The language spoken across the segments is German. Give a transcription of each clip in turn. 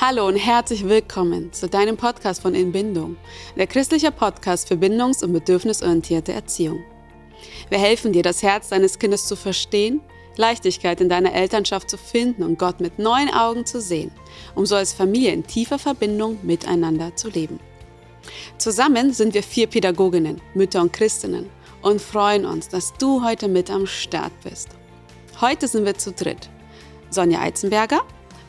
Hallo und herzlich willkommen zu deinem Podcast von Inbindung, der christliche Podcast für bindungs- und bedürfnisorientierte Erziehung. Wir helfen dir, das Herz deines Kindes zu verstehen, Leichtigkeit in deiner Elternschaft zu finden und Gott mit neuen Augen zu sehen, um so als Familie in tiefer Verbindung miteinander zu leben. Zusammen sind wir vier Pädagoginnen, Mütter und Christinnen und freuen uns, dass du heute mit am Start bist. Heute sind wir zu dritt. Sonja Eizenberger,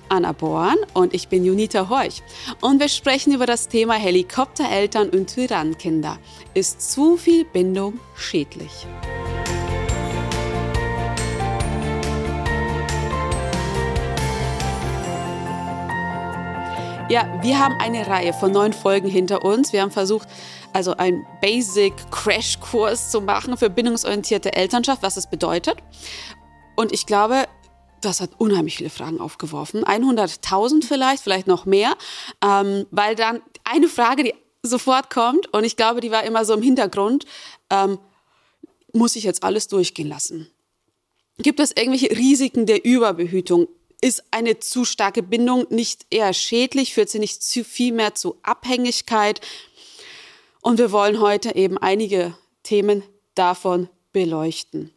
Anna Born und ich bin Junita Horch. Und wir sprechen über das Thema Helikoptereltern und Tyrannenkinder. Ist zu viel Bindung schädlich? Ja, wir haben eine Reihe von neun Folgen hinter uns. Wir haben versucht, also einen Basic Crash Kurs zu machen für bindungsorientierte Elternschaft, was es bedeutet. Und ich glaube, das hat unheimlich viele Fragen aufgeworfen. 100.000 vielleicht, vielleicht noch mehr, ähm, weil dann eine Frage, die sofort kommt, und ich glaube, die war immer so im Hintergrund, ähm, muss ich jetzt alles durchgehen lassen? Gibt es irgendwelche Risiken der Überbehütung? Ist eine zu starke Bindung nicht eher schädlich? Führt sie nicht zu viel mehr zu Abhängigkeit? Und wir wollen heute eben einige Themen davon beleuchten.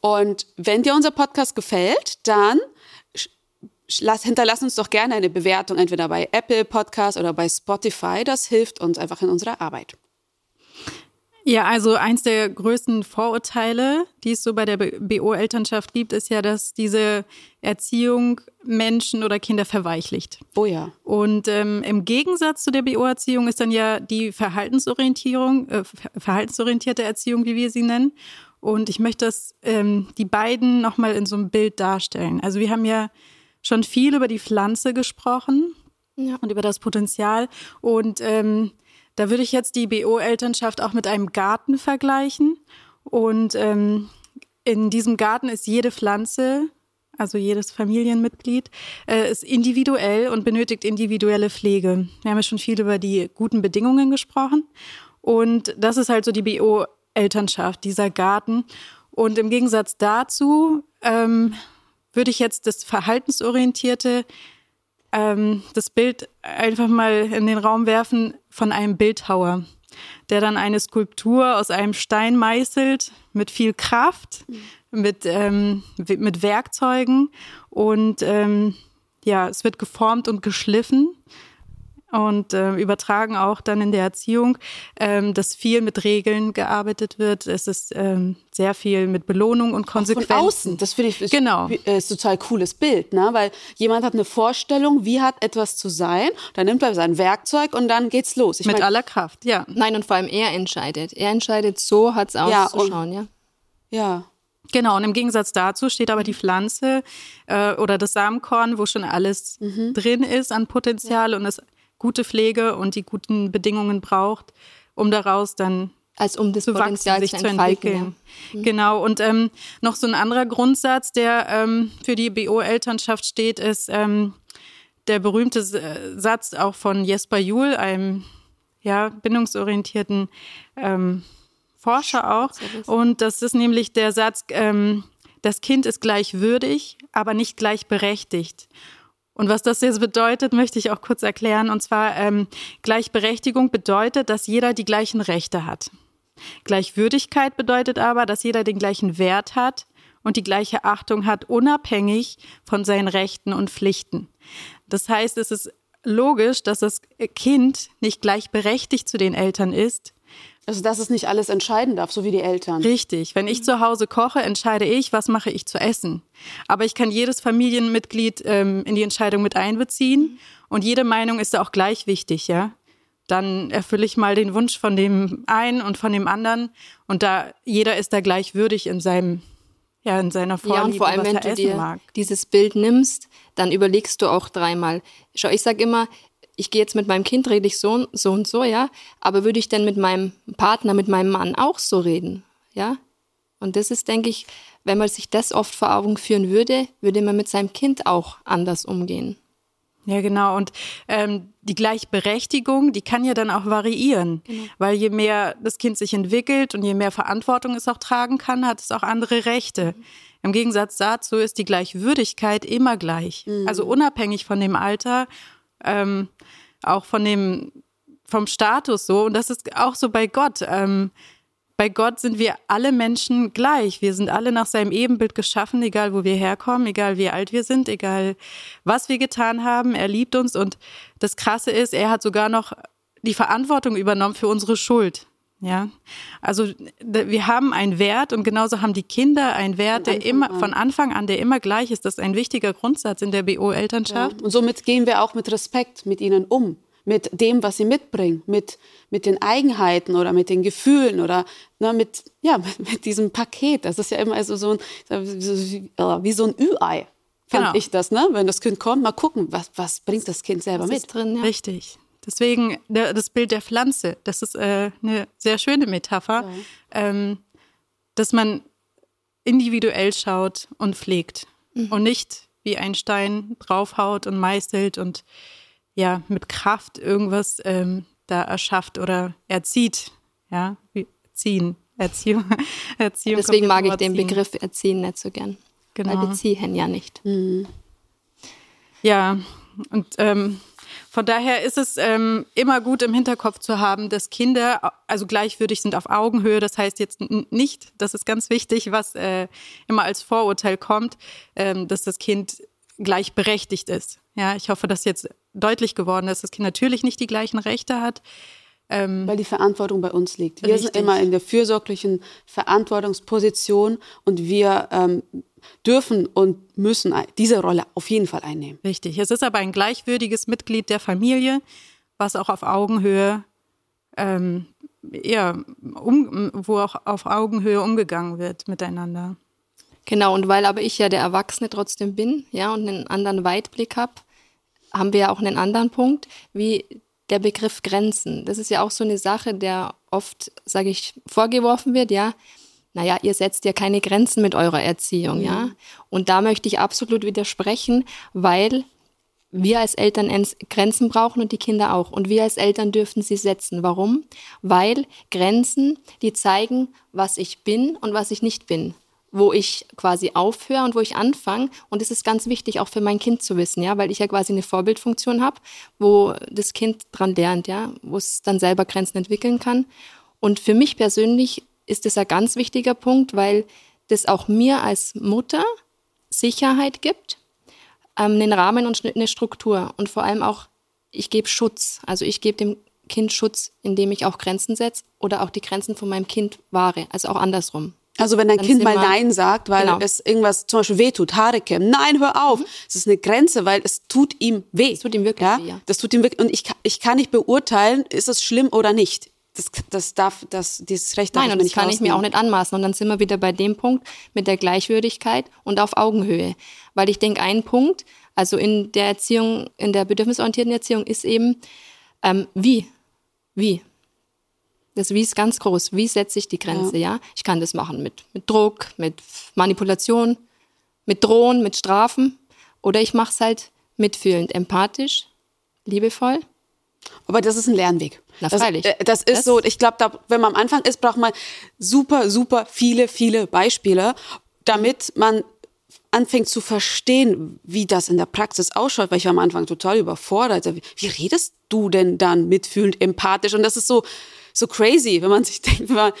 Und wenn dir unser Podcast gefällt, dann lass, hinterlass uns doch gerne eine Bewertung, entweder bei Apple Podcast oder bei Spotify. Das hilft uns einfach in unserer Arbeit. Ja, also eins der größten Vorurteile, die es so bei der BO-Elternschaft gibt, ist ja, dass diese Erziehung Menschen oder Kinder verweichlicht. Oh ja. Und ähm, im Gegensatz zu der BO-Erziehung ist dann ja die Verhaltensorientierung, äh, verhaltensorientierte Erziehung, wie wir sie nennen. Und ich möchte das, ähm, die beiden nochmal in so einem Bild darstellen. Also wir haben ja schon viel über die Pflanze gesprochen ja. und über das Potenzial. Und ähm, da würde ich jetzt die BO-Elternschaft auch mit einem Garten vergleichen. Und ähm, in diesem Garten ist jede Pflanze, also jedes Familienmitglied, äh, ist individuell und benötigt individuelle Pflege. Wir haben ja schon viel über die guten Bedingungen gesprochen. Und das ist halt so die BO Elternschaft, dieser Garten. Und im Gegensatz dazu ähm, würde ich jetzt das Verhaltensorientierte, ähm, das Bild einfach mal in den Raum werfen von einem Bildhauer, der dann eine Skulptur aus einem Stein meißelt mit viel Kraft, mhm. mit, ähm, mit Werkzeugen und ähm, ja, es wird geformt und geschliffen und äh, übertragen auch dann in der Erziehung, ähm, dass viel mit Regeln gearbeitet wird. Es ist ähm, sehr viel mit Belohnung und Konsequenzen. Auch von außen, das finde ich ist, genau. ist total cooles Bild, ne? weil jemand hat eine Vorstellung, wie hat etwas zu sein, dann nimmt er sein Werkzeug und dann geht's los. Ich mit mein, aller Kraft, ja. Nein, und vor allem er entscheidet. Er entscheidet, so hat's auszuschauen, ja. Und, ja. ja. Genau, und im Gegensatz dazu steht aber die Pflanze äh, oder das Samenkorn, wo schon alles mhm. drin ist an Potenzial ja. und es gute Pflege und die guten Bedingungen braucht, um daraus dann als um das zu Potenzial wachsen, sich zu entwickeln. Ja. Mhm. Genau. Und ähm, noch so ein anderer Grundsatz, der ähm, für die BO-Elternschaft steht, ist ähm, der berühmte Satz auch von Jesper Juhl, einem ja, bindungsorientierten ähm, Forscher auch. Und das ist nämlich der Satz, ähm, das Kind ist gleichwürdig, aber nicht gleichberechtigt. Und was das jetzt bedeutet, möchte ich auch kurz erklären. Und zwar ähm, Gleichberechtigung bedeutet, dass jeder die gleichen Rechte hat. Gleichwürdigkeit bedeutet aber, dass jeder den gleichen Wert hat und die gleiche Achtung hat, unabhängig von seinen Rechten und Pflichten. Das heißt, es ist logisch, dass das Kind nicht gleichberechtigt zu den Eltern ist, also, dass es nicht alles entscheiden darf, so wie die Eltern. Richtig. Wenn ich zu Hause koche, entscheide ich, was mache ich zu essen. Aber ich kann jedes Familienmitglied ähm, in die Entscheidung mit einbeziehen und jede Meinung ist da auch gleich wichtig, ja. Dann erfülle ich mal den Wunsch von dem einen und von dem anderen und da jeder ist da gleich würdig in seinem ja, in seiner Vorliebe, ja, und vor allem, wenn du dir mag. dieses Bild nimmst, dann überlegst du auch dreimal. Schau, ich sag immer, ich gehe jetzt mit meinem Kind, rede ich so, so und so, ja, aber würde ich denn mit meinem Partner, mit meinem Mann auch so reden, ja? Und das ist, denke ich, wenn man sich das oft vor Augen führen würde, würde man mit seinem Kind auch anders umgehen. Ja, genau. Und ähm, die Gleichberechtigung, die kann ja dann auch variieren, genau. weil je mehr das Kind sich entwickelt und je mehr Verantwortung es auch tragen kann, hat es auch andere Rechte. Mhm. Im Gegensatz dazu ist die Gleichwürdigkeit immer gleich. Mhm. Also unabhängig von dem Alter, ähm, auch von dem, vom Status so. Und das ist auch so bei Gott. Ähm, bei Gott sind wir alle Menschen gleich. Wir sind alle nach seinem Ebenbild geschaffen, egal wo wir herkommen, egal wie alt wir sind, egal was wir getan haben. Er liebt uns und das Krasse ist, er hat sogar noch die Verantwortung übernommen für unsere Schuld. Ja, also wir haben einen Wert und genauso haben die Kinder einen Wert, der immer an. von Anfang an, der immer gleich ist. Das ist ein wichtiger Grundsatz in der BO-Elternschaft. Ja. Und somit gehen wir auch mit Respekt mit ihnen um mit dem, was sie mitbringen, mit, mit den Eigenheiten oder mit den Gefühlen oder ne, mit, ja, mit, mit diesem Paket. Das ist ja immer so, so ein, wie so ein Ü-Ei, fand genau. ich das, ne? Wenn das Kind kommt, mal gucken, was, was bringt das Kind selber was mit. drin, ja. Richtig. Deswegen der, das Bild der Pflanze, das ist äh, eine sehr schöne Metapher, ja. ähm, dass man individuell schaut und pflegt mhm. und nicht wie ein Stein draufhaut und meißelt und ja mit Kraft irgendwas ähm, da erschafft oder erzieht. Ja, wie ziehen, Erziehung. Erziehung Deswegen mag ich den Begriff Erziehen nicht so gern. Genau. Weil wir ziehen ja nicht. Mhm. Ja, und ähm, von daher ist es ähm, immer gut im Hinterkopf zu haben, dass Kinder also gleichwürdig sind auf Augenhöhe. Das heißt jetzt nicht, das ist ganz wichtig, was äh, immer als Vorurteil kommt, ähm, dass das Kind gleichberechtigt ist. Ja, ich hoffe, dass jetzt deutlich geworden ist, dass das Kind natürlich nicht die gleichen Rechte hat. Ähm, Weil die Verantwortung bei uns liegt. Wir richtig. sind immer in der fürsorglichen Verantwortungsposition und wir ähm, dürfen und müssen diese Rolle auf jeden Fall einnehmen. Richtig. Es ist aber ein gleichwürdiges Mitglied der Familie, was auch auf Augenhöhe, ähm, ja, um, wo auch auf Augenhöhe umgegangen wird miteinander. Genau, und weil aber ich ja der Erwachsene trotzdem bin, ja, und einen anderen Weitblick habe, haben wir ja auch einen anderen Punkt, wie der Begriff Grenzen. Das ist ja auch so eine Sache, der oft, sage ich, vorgeworfen wird, ja. Naja, ihr setzt ja keine Grenzen mit eurer Erziehung, mhm. ja. Und da möchte ich absolut widersprechen, weil wir als Eltern Grenzen brauchen und die Kinder auch. Und wir als Eltern dürfen sie setzen. Warum? Weil Grenzen, die zeigen, was ich bin und was ich nicht bin wo ich quasi aufhöre und wo ich anfange. Und das ist ganz wichtig auch für mein Kind zu wissen, ja, weil ich ja quasi eine Vorbildfunktion habe, wo das Kind dran lernt, ja, wo es dann selber Grenzen entwickeln kann. Und für mich persönlich ist das ein ganz wichtiger Punkt, weil das auch mir als Mutter Sicherheit gibt, ähm, einen Rahmen und eine Struktur und vor allem auch, ich gebe Schutz. Also ich gebe dem Kind Schutz, indem ich auch Grenzen setze oder auch die Grenzen von meinem Kind wahre, also auch andersrum. Also wenn dein Kind mal Nein sagt, weil genau. es irgendwas zum Beispiel weh tut, Haare kämmen, nein, hör auf. Mhm. Es ist eine Grenze, weil es tut ihm weh. Es tut ihm wirklich ja? weh, ja. Das tut ihm wirklich, und ich, ich kann nicht beurteilen, ist es schlimm oder nicht. Das, das darf, das, dieses Recht darf Nein, und das kann ich mir auch nicht anmaßen. Und dann sind wir wieder bei dem Punkt mit der Gleichwürdigkeit und auf Augenhöhe. Weil ich denke, ein Punkt, also in der Erziehung, in der bedürfnisorientierten Erziehung ist eben, ähm, wie? Wie? Das Wie ist ganz groß. Wie setze ich die Grenze, ja. ja? Ich kann das machen mit, mit Druck, mit Manipulation, mit Drohen, mit Strafen. Oder ich mache es halt mitfühlend, empathisch, liebevoll. Aber das ist ein Lernweg. Na. Das, äh, das ist das so, ich glaube, wenn man am Anfang ist, braucht man super, super viele, viele Beispiele, damit man anfängt zu verstehen, wie das in der Praxis ausschaut, weil ich war am Anfang total überfordert. Wie, wie redest du denn dann mitfühlend, empathisch? Und das ist so, so crazy, wenn man sich denkt, weil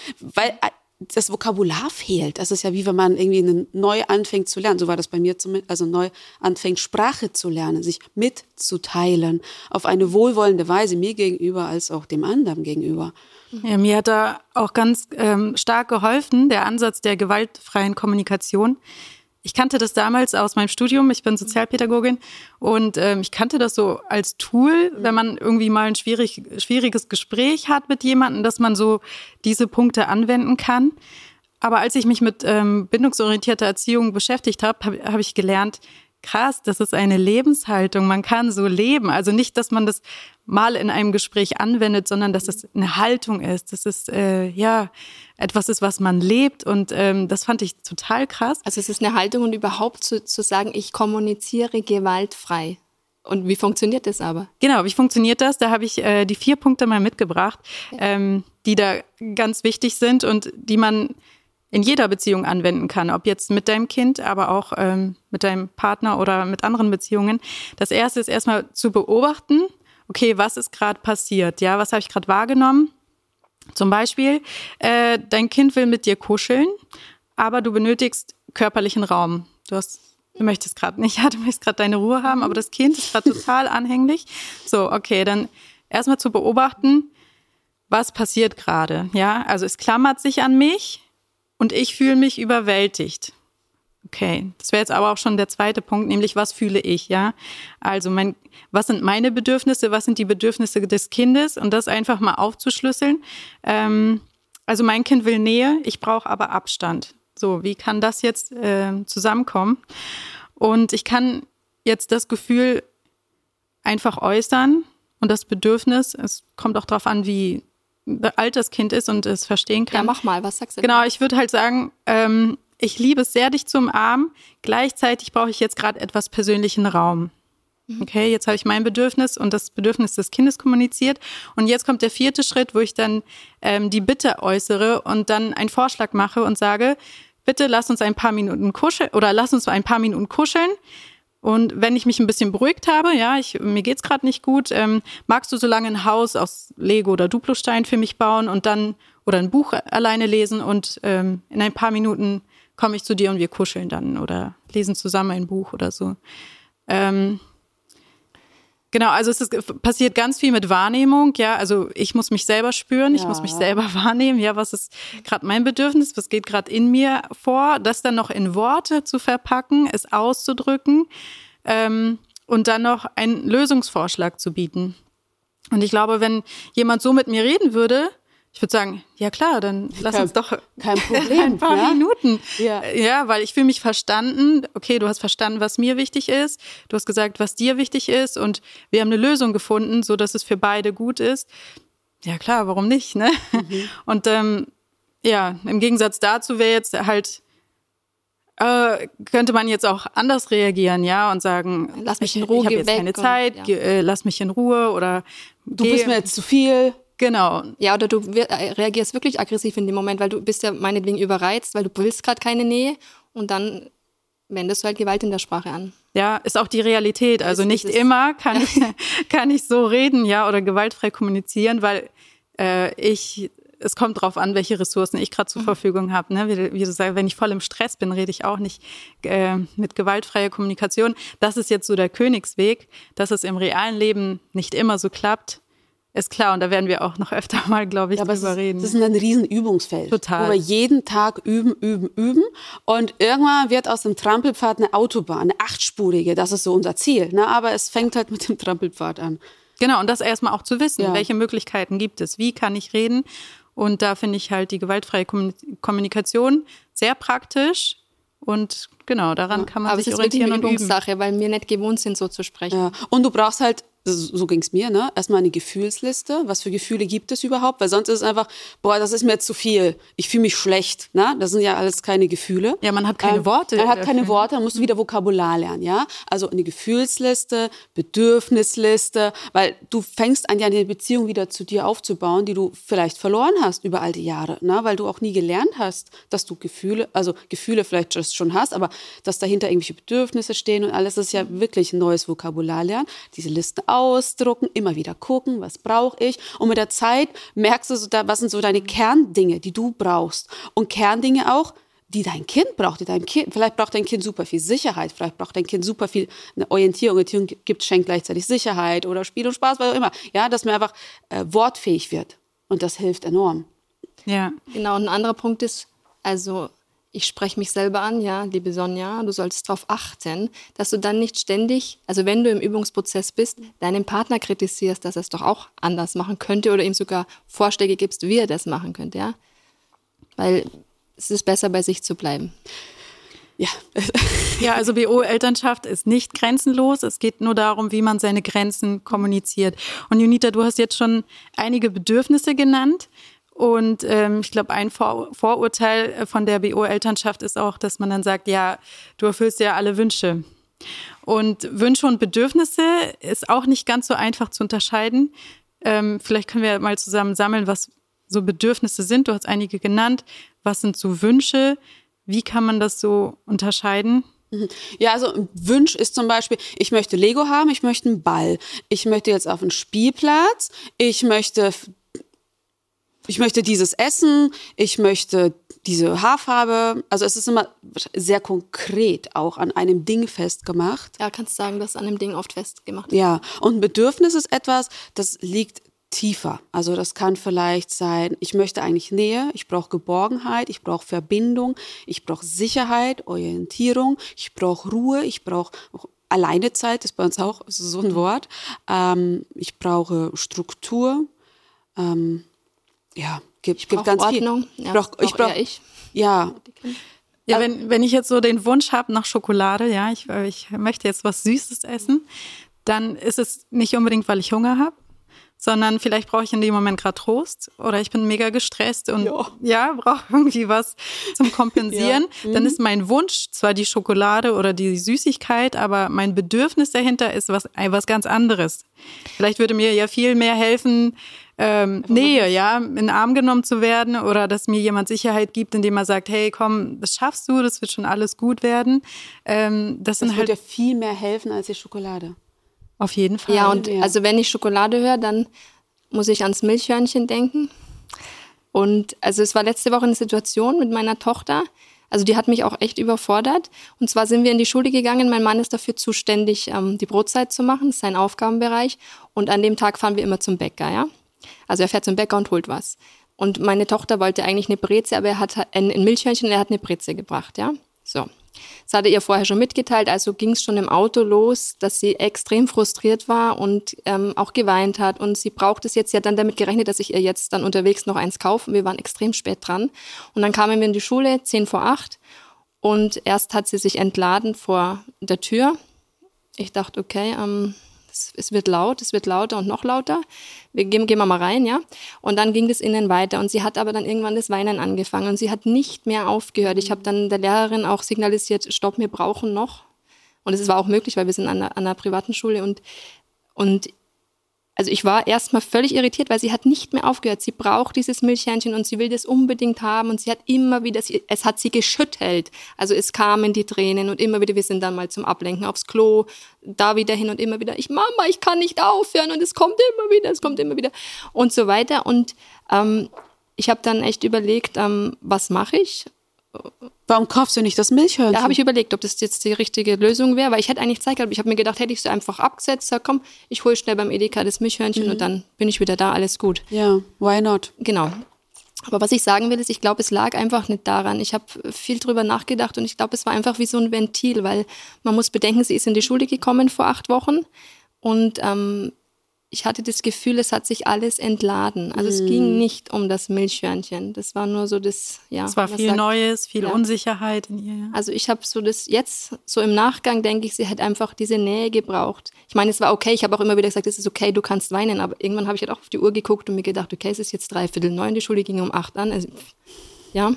das Vokabular fehlt. Das ist ja wie wenn man irgendwie neu anfängt zu lernen. So war das bei mir zumindest. Also neu anfängt, Sprache zu lernen, sich mitzuteilen auf eine wohlwollende Weise mir gegenüber als auch dem anderen gegenüber. Ja, mir hat da auch ganz ähm, stark geholfen, der Ansatz der gewaltfreien Kommunikation ich kannte das damals aus meinem Studium. Ich bin Sozialpädagogin und ähm, ich kannte das so als Tool, wenn man irgendwie mal ein schwierig, schwieriges Gespräch hat mit jemandem, dass man so diese Punkte anwenden kann. Aber als ich mich mit ähm, bindungsorientierter Erziehung beschäftigt habe, habe hab ich gelernt, krass, das ist eine Lebenshaltung. Man kann so leben. Also nicht, dass man das mal in einem Gespräch anwendet, sondern dass es eine Haltung ist. Das ist äh, ja etwas ist, was man lebt. Und ähm, das fand ich total krass. Also es ist eine Haltung und überhaupt zu, zu sagen, ich kommuniziere gewaltfrei. Und wie funktioniert das aber? Genau, wie funktioniert das? Da habe ich äh, die vier Punkte mal mitgebracht, ja. ähm, die da ganz wichtig sind und die man in jeder Beziehung anwenden kann, ob jetzt mit deinem Kind, aber auch ähm, mit deinem Partner oder mit anderen Beziehungen. Das erste ist erstmal zu beobachten, okay, was ist gerade passiert? Ja, was habe ich gerade wahrgenommen? Zum Beispiel, äh, dein Kind will mit dir kuscheln, aber du benötigst körperlichen Raum. Du hast Du möchtest gerade nicht, ja, du möchtest gerade deine Ruhe haben, aber das Kind ist gerade total anhänglich. So, okay, dann erstmal zu beobachten, was passiert gerade, ja? Also es klammert sich an mich und ich fühle mich überwältigt. Okay, das wäre jetzt aber auch schon der zweite Punkt, nämlich was fühle ich, ja? Also mein, was sind meine Bedürfnisse, was sind die Bedürfnisse des Kindes und das einfach mal aufzuschlüsseln. Ähm, also mein Kind will Nähe, ich brauche aber Abstand. So, wie kann das jetzt äh, zusammenkommen? Und ich kann jetzt das Gefühl einfach äußern und das Bedürfnis, es kommt auch darauf an, wie alt das Kind ist und es verstehen kann. Ja, mach mal, was sagst du? Genau, ich würde halt sagen, ähm, ich liebe es sehr, dich zu umarmen. Gleichzeitig brauche ich jetzt gerade etwas persönlichen Raum. Mhm. Okay, jetzt habe ich mein Bedürfnis und das Bedürfnis des Kindes kommuniziert. Und jetzt kommt der vierte Schritt, wo ich dann ähm, die Bitte äußere und dann einen Vorschlag mache und sage, bitte lass uns ein paar Minuten kuscheln oder lass uns ein paar Minuten kuscheln. Und wenn ich mich ein bisschen beruhigt habe, ja, ich, mir geht's gerade nicht gut, ähm, magst du so lange ein Haus aus Lego oder Duplostein für mich bauen und dann oder ein Buch alleine lesen und ähm, in ein paar Minuten komme ich zu dir und wir kuscheln dann oder lesen zusammen ein Buch oder so. Ähm, Genau, also es ist, passiert ganz viel mit Wahrnehmung, ja. Also ich muss mich selber spüren, ja. ich muss mich selber wahrnehmen, ja, was ist gerade mein Bedürfnis, was geht gerade in mir vor, das dann noch in Worte zu verpacken, es auszudrücken ähm, und dann noch einen Lösungsvorschlag zu bieten. Und ich glaube, wenn jemand so mit mir reden würde, ich würde sagen, ja klar, dann lass kein, uns doch kein Problem, ein paar ja? Minuten. Ja. ja, weil ich fühle mich verstanden. Okay, du hast verstanden, was mir wichtig ist. Du hast gesagt, was dir wichtig ist und wir haben eine Lösung gefunden, so dass es für beide gut ist. Ja klar, warum nicht, ne? Mhm. Und ähm, ja, im Gegensatz dazu wäre jetzt halt äh, könnte man jetzt auch anders reagieren, ja, und sagen, lass mich in Ruhe, ich, ich habe jetzt keine Zeit, und, ja. äh, lass mich in Ruhe oder du geh, bist mir jetzt zu viel. Genau. Ja, oder du äh, reagierst wirklich aggressiv in dem Moment, weil du bist ja meinetwegen überreizt, weil du willst gerade keine Nähe und dann wendest du halt Gewalt in der Sprache an. Ja, ist auch die Realität. Also ist, nicht ist immer kann ich, kann ich so reden, ja, oder gewaltfrei kommunizieren, weil äh, ich es kommt drauf an, welche Ressourcen ich gerade zur mhm. Verfügung habe. Ne? Wie, wie, du sagst, wenn ich voll im Stress bin, rede ich auch nicht äh, mit gewaltfreier Kommunikation. Das ist jetzt so der Königsweg, dass es im realen Leben nicht immer so klappt. Ist klar, und da werden wir auch noch öfter mal, glaube ich, ja, drüber reden. Das ist ein Riesenübungsfeld. Total. Wo wir jeden Tag üben, üben, üben. Und irgendwann wird aus dem Trampelpfad eine Autobahn, eine achtspurige. Das ist so unser Ziel. Ne? Aber es fängt halt mit dem Trampelpfad an. Genau, und das erstmal auch zu wissen, ja. welche Möglichkeiten gibt es, wie kann ich reden. Und da finde ich halt die gewaltfreie Kommunikation sehr praktisch. Und genau, daran ja. kann man Aber sich orientieren. Aber es ist eine Übungssache, weil wir nicht gewohnt sind, so zu sprechen. Ja. Und du brauchst halt so ging es mir, ne? Erstmal eine Gefühlsliste. Was für Gefühle gibt es überhaupt? Weil sonst ist es einfach, boah, das ist mir zu viel. Ich fühle mich schlecht, ne? Das sind ja alles keine Gefühle. Ja, man hat keine ähm, Worte. Man hat keine Worte, dann musst du wieder Vokabular lernen, ja? Also eine Gefühlsliste, Bedürfnisliste, weil du fängst an, ja eine Beziehung wieder zu dir aufzubauen, die du vielleicht verloren hast über all die Jahre, ne? Weil du auch nie gelernt hast, dass du Gefühle, also Gefühle vielleicht schon hast, aber dass dahinter irgendwelche Bedürfnisse stehen und alles, das ist ja wirklich ein neues Vokabular lernen. Diese Listen ausdrucken, immer wieder gucken, was brauche ich. Und mit der Zeit merkst du, so da, was sind so deine Kerndinge, die du brauchst. Und Kerndinge auch, die dein Kind braucht, die dein Kind, vielleicht braucht dein Kind super viel Sicherheit, vielleicht braucht dein Kind super viel eine Orientierung. Orientierung gibt, schenkt gleichzeitig Sicherheit oder Spiel und Spaß, was auch immer. Ja, dass man einfach äh, wortfähig wird. Und das hilft enorm. Ja. Genau, und ein anderer Punkt ist, also ich spreche mich selber an, ja, liebe Sonja, du solltest darauf achten, dass du dann nicht ständig, also wenn du im Übungsprozess bist, deinen Partner kritisierst, dass er es doch auch anders machen könnte oder ihm sogar Vorschläge gibst, wie er das machen könnte, ja. Weil es ist besser, bei sich zu bleiben. Ja. ja, also BO-Elternschaft ist nicht grenzenlos. Es geht nur darum, wie man seine Grenzen kommuniziert. Und Junita, du hast jetzt schon einige Bedürfnisse genant. Und ähm, ich glaube, ein Vor Vorurteil äh, von der BO-Elternschaft ist auch, dass man dann sagt, ja, du erfüllst ja alle Wünsche. Und Wünsche und Bedürfnisse ist auch nicht ganz so einfach zu unterscheiden. Ähm, vielleicht können wir mal zusammen sammeln, was so Bedürfnisse sind. Du hast einige genannt. Was sind so Wünsche? Wie kann man das so unterscheiden? Mhm. Ja, also Wunsch ist zum Beispiel, ich möchte Lego haben, ich möchte einen Ball, ich möchte jetzt auf einen Spielplatz, ich möchte, ich möchte dieses Essen, ich möchte diese Haarfarbe. Also es ist immer sehr konkret auch an einem Ding festgemacht. Ja, kannst sagen, dass an einem Ding oft festgemacht ist. Ja, und ein Bedürfnis ist etwas, das liegt tiefer. Also das kann vielleicht sein, ich möchte eigentlich Nähe, ich brauche Geborgenheit, ich brauche Verbindung, ich brauche Sicherheit, Orientierung, ich brauche Ruhe, ich brauche Alleinezeit, ist bei uns auch so ein Wort. Ähm, ich brauche Struktur. Ähm, ja, gibt, gibt ganz Ordnung. viel. Ja, ich brauche ich brauch, ich. Ja. Ja, wenn, wenn ich jetzt so den Wunsch habe nach Schokolade, ja, ich, ich möchte jetzt was Süßes essen, dann ist es nicht unbedingt, weil ich Hunger habe, sondern vielleicht brauche ich in dem Moment gerade Trost oder ich bin mega gestresst und ja, ja brauche irgendwie was zum Kompensieren. ja. mhm. Dann ist mein Wunsch zwar die Schokolade oder die Süßigkeit, aber mein Bedürfnis dahinter ist was, was ganz anderes. Vielleicht würde mir ja viel mehr helfen, ähm, Nähe, ja, in den Arm genommen zu werden oder dass mir jemand Sicherheit gibt, indem er sagt, hey, komm, das schaffst du, das wird schon alles gut werden. Ähm, das, das sind halt ja viel mehr helfen als die Schokolade. Auf jeden Fall. Ja, und ja. also wenn ich Schokolade höre, dann muss ich ans Milchhörnchen denken. Und also es war letzte Woche eine Situation mit meiner Tochter. Also die hat mich auch echt überfordert. Und zwar sind wir in die Schule gegangen. Mein Mann ist dafür zuständig, ähm, die Brotzeit zu machen. Das ist sein Aufgabenbereich. Und an dem Tag fahren wir immer zum Bäcker, ja. Also er fährt zum Bäcker und holt was. Und meine Tochter wollte eigentlich eine Breze, aber er hat ein, Milchhörnchen und er hat eine Breze gebracht, ja. So. Das hatte ihr vorher schon mitgeteilt, also ging es schon im Auto los, dass sie extrem frustriert war und ähm, auch geweint hat. Und sie braucht es jetzt, sie hat dann damit gerechnet, dass ich ihr jetzt dann unterwegs noch eins kaufe. Wir waren extrem spät dran. Und dann kamen wir in die Schule, zehn vor acht. Und erst hat sie sich entladen vor der Tür. Ich dachte, okay, ähm, es, es, wird laut, es wird lauter und noch lauter. Wir gehen, gehen wir mal rein, ja. Und dann ging das innen weiter. Und sie hat aber dann irgendwann das Weinen angefangen und sie hat nicht mehr aufgehört. Ich habe dann der Lehrerin auch signalisiert, stopp, wir brauchen noch. Und es war auch möglich, weil wir sind an einer, an einer privaten Schule und, und also ich war erstmal völlig irritiert, weil sie hat nicht mehr aufgehört. Sie braucht dieses Milchhähnchen und sie will das unbedingt haben und sie hat immer wieder, es hat sie geschüttelt. Also es kamen die Tränen und immer wieder, wir sind dann mal zum Ablenken aufs Klo, da wieder hin und immer wieder, ich Mama, ich kann nicht aufhören und es kommt immer wieder, es kommt immer wieder und so weiter. Und ähm, ich habe dann echt überlegt, ähm, was mache ich? Warum kaufst du nicht das Milchhörnchen? Da habe ich überlegt, ob das jetzt die richtige Lösung wäre, weil ich hätte eigentlich Zeit gehabt. Ich habe mir gedacht, hätte ich sie einfach abgesetzt, sag, komm, ich hole schnell beim Edeka das Milchhörnchen mhm. und dann bin ich wieder da, alles gut. Ja, why not? Genau. Aber was ich sagen will, ist, ich glaube, es lag einfach nicht daran. Ich habe viel drüber nachgedacht und ich glaube, es war einfach wie so ein Ventil, weil man muss bedenken, sie ist in die Schule gekommen vor acht Wochen und ähm, ich hatte das Gefühl, es hat sich alles entladen. Also mm. es ging nicht um das Milchhörnchen. Das war nur so das, ja. Es war viel sagt, Neues, viel ja. Unsicherheit in ihr. Ja. Also ich habe so das jetzt, so im Nachgang denke ich, sie hat einfach diese Nähe gebraucht. Ich meine, es war okay, ich habe auch immer wieder gesagt, es ist okay, du kannst weinen, aber irgendwann habe ich halt auch auf die Uhr geguckt und mir gedacht, okay, es ist jetzt dreiviertel neun, die Schule ging um acht an. Also, ja.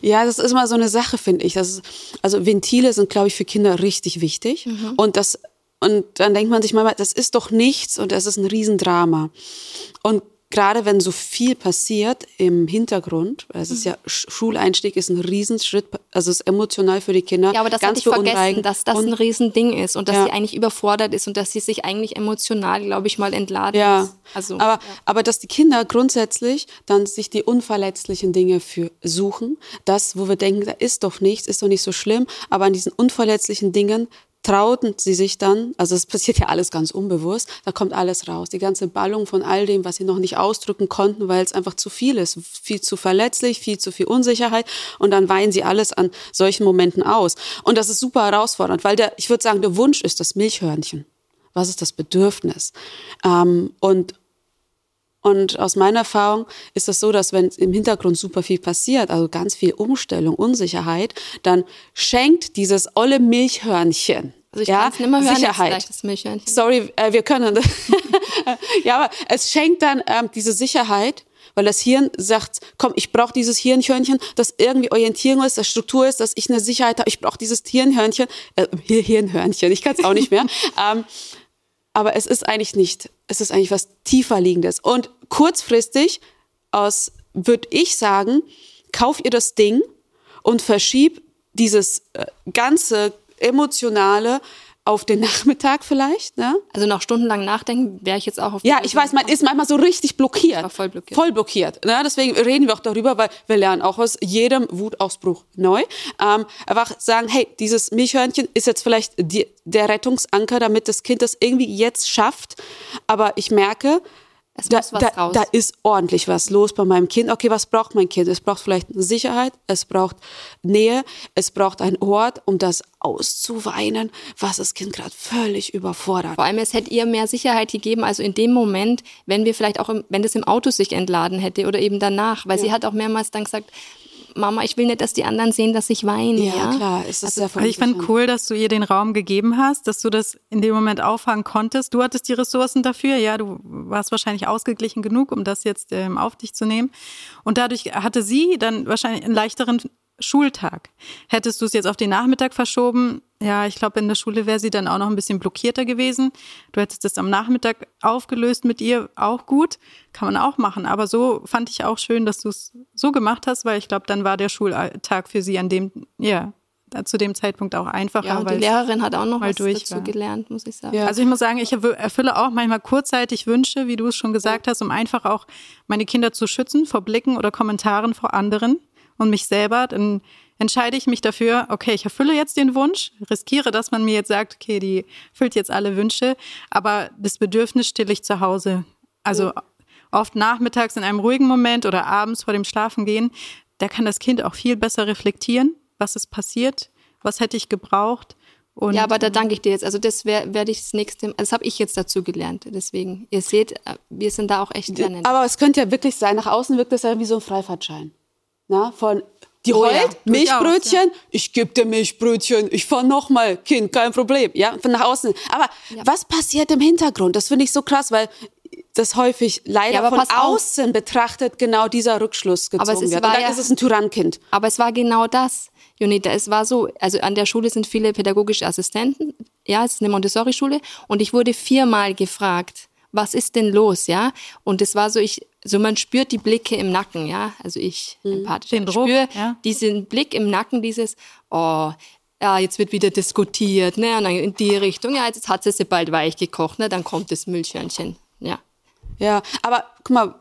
Ja, das ist mal so eine Sache, finde ich. Das ist, also Ventile sind, glaube ich, für Kinder richtig wichtig. Mhm. Und das und dann denkt man sich mal, das ist doch nichts und das ist ein Riesendrama. Und gerade wenn so viel passiert im Hintergrund, es ist mhm. ja Schuleinstieg ist ein Riesenschritt, also es ist emotional für die Kinder. Ja, aber das ganz hatte ich vergessen, dass das ein Riesending ist und dass ja. sie eigentlich überfordert ist und dass sie sich eigentlich emotional, glaube ich, mal entladen ja. Ist. Also, aber, ja. aber dass die Kinder grundsätzlich dann sich die unverletzlichen Dinge für suchen, das, wo wir denken, da ist doch nichts, ist doch nicht so schlimm, aber an diesen unverletzlichen Dingen trauten sie sich dann, also es passiert ja alles ganz unbewusst, da kommt alles raus. Die ganze Ballung von all dem, was sie noch nicht ausdrücken konnten, weil es einfach zu viel ist, viel zu verletzlich, viel zu viel Unsicherheit und dann weinen sie alles an solchen Momenten aus. Und das ist super herausfordernd, weil der, ich würde sagen, der Wunsch ist das Milchhörnchen. Was ist das Bedürfnis? Ähm, und und aus meiner Erfahrung ist es so, dass wenn im Hintergrund super viel passiert, also ganz viel Umstellung, Unsicherheit, dann schenkt dieses olle Milchhörnchen also ja, hören, Sicherheit. Sorry, äh, wir können. ja, aber es schenkt dann ähm, diese Sicherheit, weil das Hirn sagt, komm, ich brauche dieses Hirnhörnchen, das irgendwie Orientierung ist, das Struktur ist, dass ich eine Sicherheit habe. Ich brauche dieses Hirnhörnchen, äh, Hirnhörnchen, ich kann es auch nicht mehr. ähm, aber es ist eigentlich nicht. Es ist eigentlich was tiefer liegendes. Und kurzfristig aus, würde ich sagen, kauf ihr das Ding und verschieb dieses äh, ganze emotionale auf den Nachmittag vielleicht, ne? Also nach stundenlang nachdenken wäre ich jetzt auch auf Ja, ich weiß, man ist manchmal so richtig blockiert. war voll blockiert. Voll blockiert. Ne? Deswegen reden wir auch darüber, weil wir lernen auch aus jedem Wutausbruch neu. Ähm, einfach sagen, hey, dieses Milchhörnchen ist jetzt vielleicht die, der Rettungsanker, damit das Kind das irgendwie jetzt schafft. Aber ich merke, Es da, muss was da, raus. da ist ordentlich was los bei meinem Kind. Okay, was braucht mein Kind? Es braucht vielleicht Sicherheit, es braucht Nähe, es braucht einen Ort, um das auszuweinen, was das Kind gerade völlig überfordert. Vor allem, es hätte ihr mehr Sicherheit gegeben, also in dem Moment, wenn wir vielleicht auch, im, wenn das im Auto sich entladen hätte oder eben danach, weil sie hat auch mehrmals dann gesagt, Mama, ich will nicht, dass die anderen sehen, dass ich weine. Ja, Ja, klar, ist das sehr Also ich verunsichernd. cool, dass du ihr den Raum gegeben hast, dass du das in dem Moment auffangen konntest. Du hattest die Ressourcen dafür, ja, du warst wahrscheinlich ausgeglichen genug, um das jetzt ähm, auf dich zu nehmen. Und dadurch hatte sie dann wahrscheinlich einen leichteren Schultag. Hättest du es jetzt auf den Nachmittag verschoben, ja, ich glaube, in der Schule wäre sie dann auch noch ein bisschen blockierter gewesen. Du hättest es am Nachmittag aufgelöst mit ihr, auch gut, kann man auch machen. Aber so fand ich auch schön, dass du es so gemacht hast, weil ich glaube, dann war der Schultag für sie an dem, ja, zu dem Zeitpunkt auch einfacher. Ja, und die Lehrerin hat auch noch mal was durch dazu war. gelernt, muss ich sagen. Ja. Also ich muss sagen, ich erfü- erfülle auch manchmal kurzzeitig Wünsche, wie du es schon gesagt hast, um einfach auch meine Kinder zu schützen vor Blicken oder Kommentaren vor anderen und mich selber. Dann entscheide ich mich dafür, okay, ich erfülle jetzt den Wunsch, riskiere, dass man mir jetzt sagt, okay, die füllt jetzt alle Wünsche, aber das Bedürfnis stille ich zu Hause. Also oft nachmittags in einem ruhigen Moment oder abends vor dem Schlafengehen, da kann das Kind auch viel besser reflektieren, was ist passiert, was hätte ich gebraucht. Und Ja, aber da danke ich dir jetzt. Also das wär- werde ich das nächste, also das habe ich jetzt dazu gelernt. Deswegen, ihr seht, äh, wir sind da auch echt lernend. Aber es könnte ja wirklich sein, nach außen wirkt das ja wie so ein Freifahrtschein. Na, von die Oh heult, ja, Milchbrötchen, ich gebe dir Milchbrötchen, ich fahr noch mal, Kind, kein Problem. Ja, von nach außen. Aber was passiert im Hintergrund? Das finde ich so krass, weil das häufig leider Ja, von pass auf. außen betrachtet genau dieser Rückschluss gezogen Aber es ist- wird. Und dann ja- ist es ein Tyrannkind. Aber es war genau das, Jonita. Es war so, also an der Schule sind viele pädagogische Assistenten. Ja, es ist eine Montessori-Schule. Und ich wurde viermal gefragt, was ist denn los, ja? Und es war so, ich, so man spürt die Blicke im Nacken, ja? Also ich, empathisch. Den ich Druck, spüre ja. diesen Blick im Nacken, dieses, oh, ja, jetzt wird wieder diskutiert, ne? Und dann in die Richtung, ja, jetzt hat sie sie bald weich gekocht, ne? Dann kommt das Milchhörnchen, ja. Ja, aber guck mal,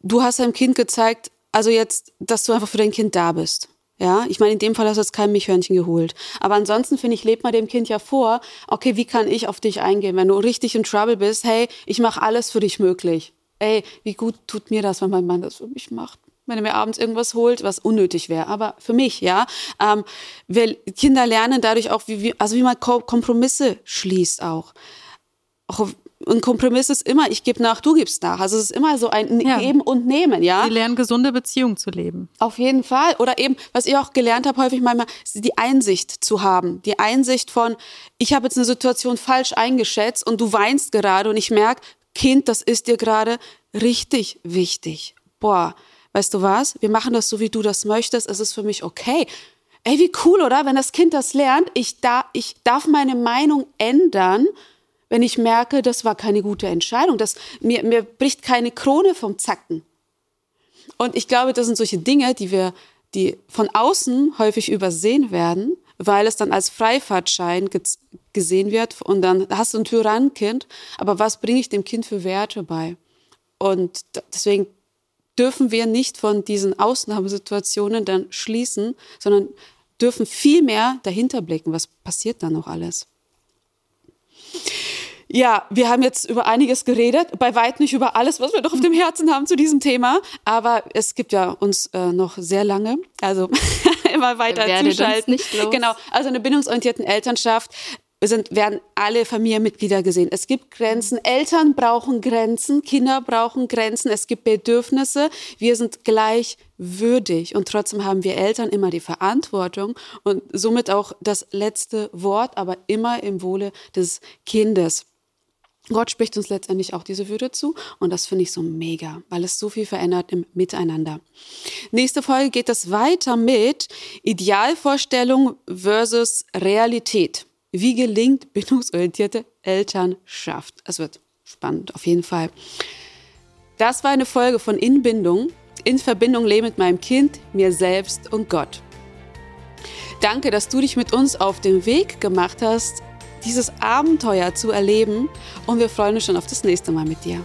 du hast deinem Kind gezeigt, also jetzt, dass du einfach für dein Kind da bist. Ja, ich meine, in dem Fall hast du jetzt kein Milchhörnchen geholt. Aber ansonsten finde ich, lebt man dem Kind ja vor, okay, wie kann ich auf dich eingehen, wenn du richtig in Trouble bist? Hey, ich mache alles für dich möglich. Ey, wie gut tut mir das, wenn mein Mann das für mich macht? Wenn er mir abends irgendwas holt, was unnötig wäre. Aber für mich, ja. Ähm, wir, Kinder lernen dadurch auch, wie, wie, also wie man Ko Kompromisse schließt auch auch ein Kompromiss ist immer, ich gebe nach, du gibst nach. Also es ist immer so ein Ja. Geben und Nehmen, ja. Sie lernen gesunde Beziehungen zu leben. Auf jeden Fall. Oder eben, was ich auch gelernt habe, häufig manchmal, ist die Einsicht zu haben. Die Einsicht von, ich habe jetzt eine Situation falsch eingeschätzt und du weinst gerade und ich merke, Kind, das ist dir gerade richtig wichtig. Boah, weißt du was? Wir machen das so, wie du das möchtest. Es ist für mich okay. Ey, wie cool, oder? Wenn das Kind das lernt, ich, da, ich darf meine Meinung ändern, wenn ich merke, das war keine gute Entscheidung. Das, mir, mir bricht keine Krone vom Zacken. Und ich glaube, das sind solche Dinge, die wir, die von außen häufig übersehen werden, weil es dann als Freifahrtschein gesehen wird und dann hast du ein Tyrannenkind, aber was bringe ich dem Kind für Werte bei? Und deswegen dürfen wir nicht von diesen Ausnahmesituationen dann schließen, sondern dürfen viel mehr dahinter blicken, was passiert da noch alles. Ja, wir haben jetzt über einiges geredet, bei weit nicht über alles, was wir noch auf dem Herzen haben zu diesem Thema, aber es gibt ja uns äh, noch sehr lange, also immer weiter Werdet uns zuschalten. nicht los. Genau, also eine bindungsorientierten Elternschaft sind, werden alle Familienmitglieder gesehen. Es gibt Grenzen. Eltern brauchen Grenzen, Kinder brauchen Grenzen, es gibt Bedürfnisse. Wir sind gleichwürdig und trotzdem haben wir Eltern immer die Verantwortung und somit auch das letzte Wort, aber immer im Wohle des Kindes. Gott spricht uns letztendlich auch diese Würde zu und das finde ich so mega, weil es so viel verändert im Miteinander. Nächste Folge geht es weiter mit Idealvorstellung versus Realität. Wie gelingt bindungsorientierte Elternschaft? Es wird spannend, auf jeden Fall. Das war eine Folge von Inbindung, in Verbindung leben mit meinem Kind, mir selbst und Gott. Danke, dass du dich mit uns auf den Weg gemacht hast, dieses Abenteuer zu erleben und wir freuen uns schon auf das nächste Mal mit dir.